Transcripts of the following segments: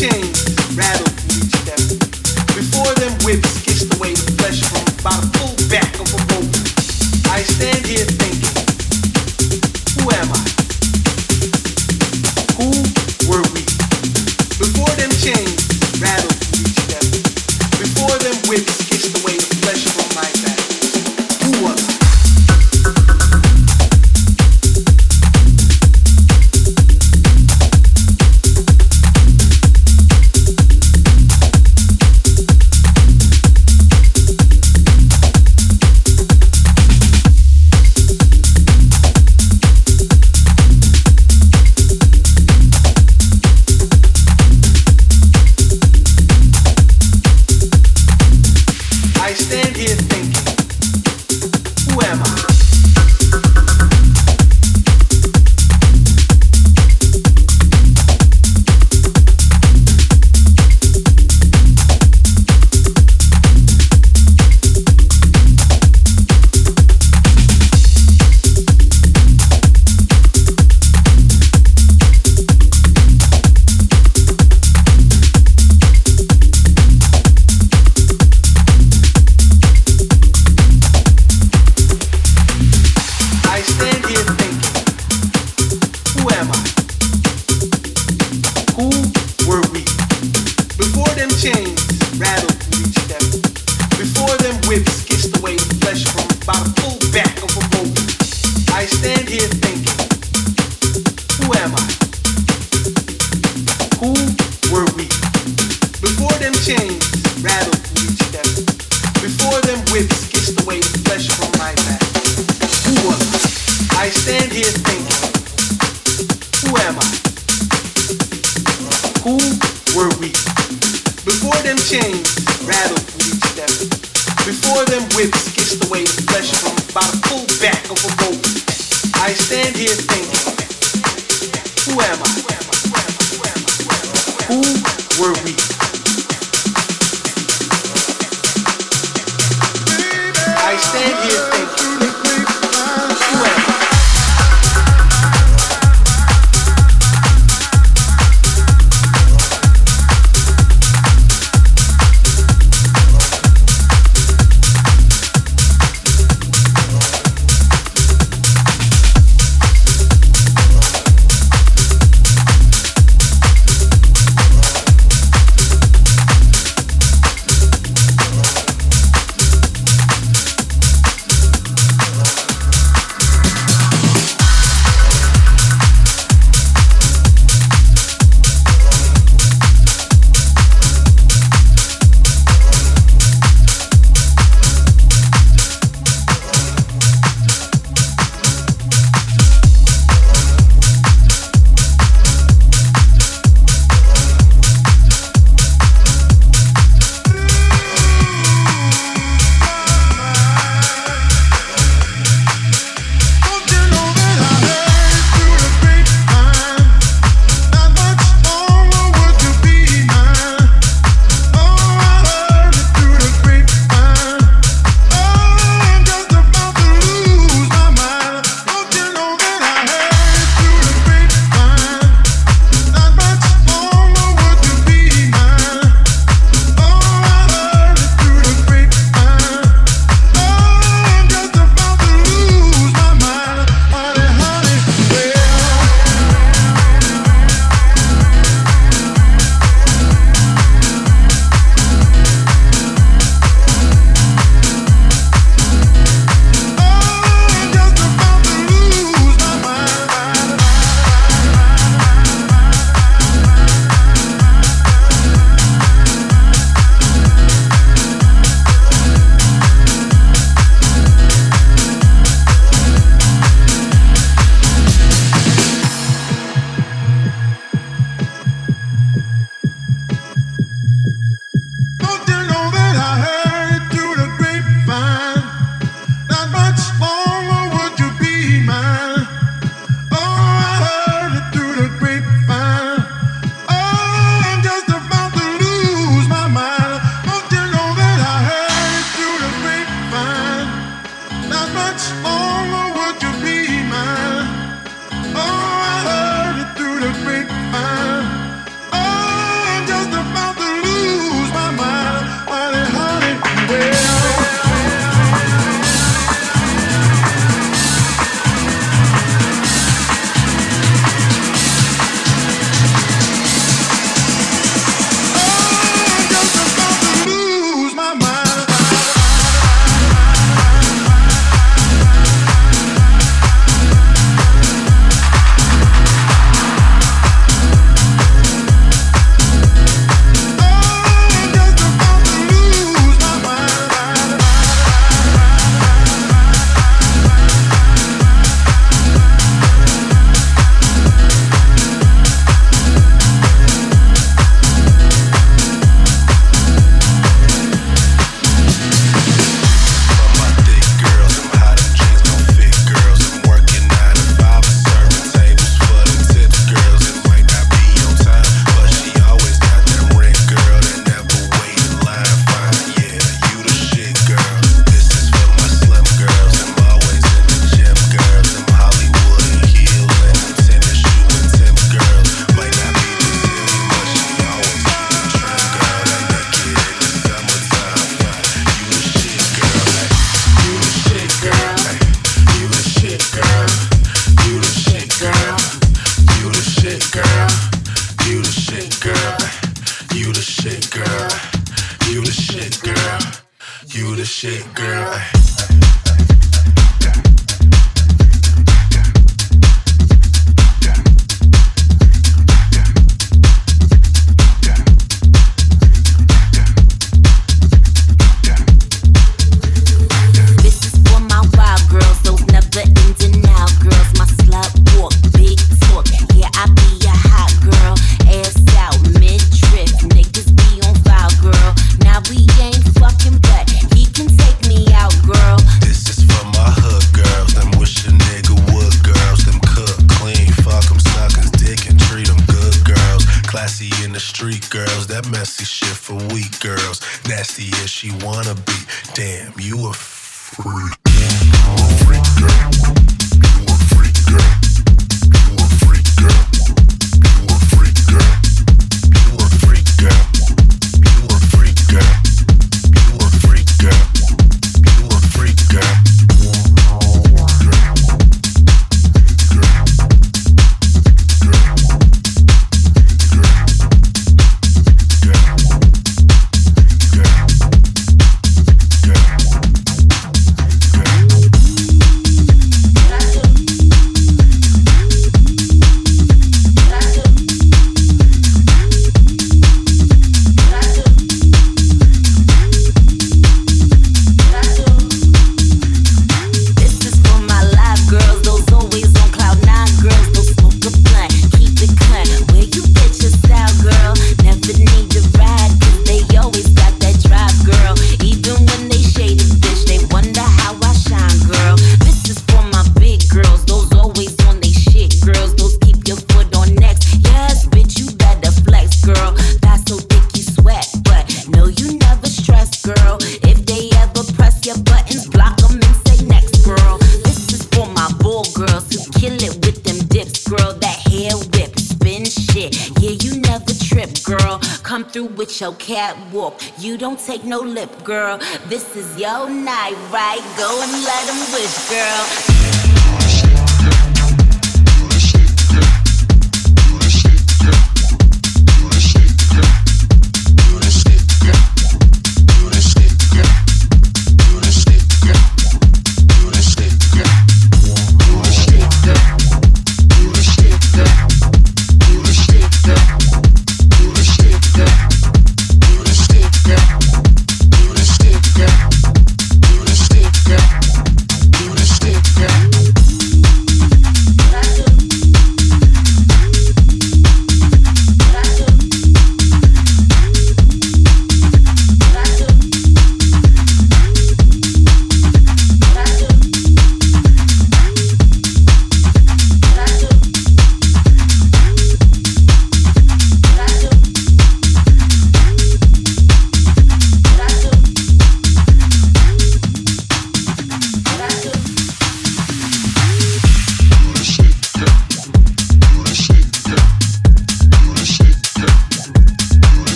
chains rattle. It's the way the flesh from my back. Who was I? I stand take no lip, girl. This is your night, right? Go and let them wish, girl.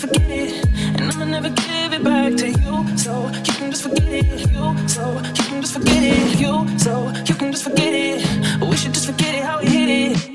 Just forget it. And I'ma never give it back to you, so you can just forget it. You, so you can just forget it. You, so you can just forget it. We should just forget it how we hit it.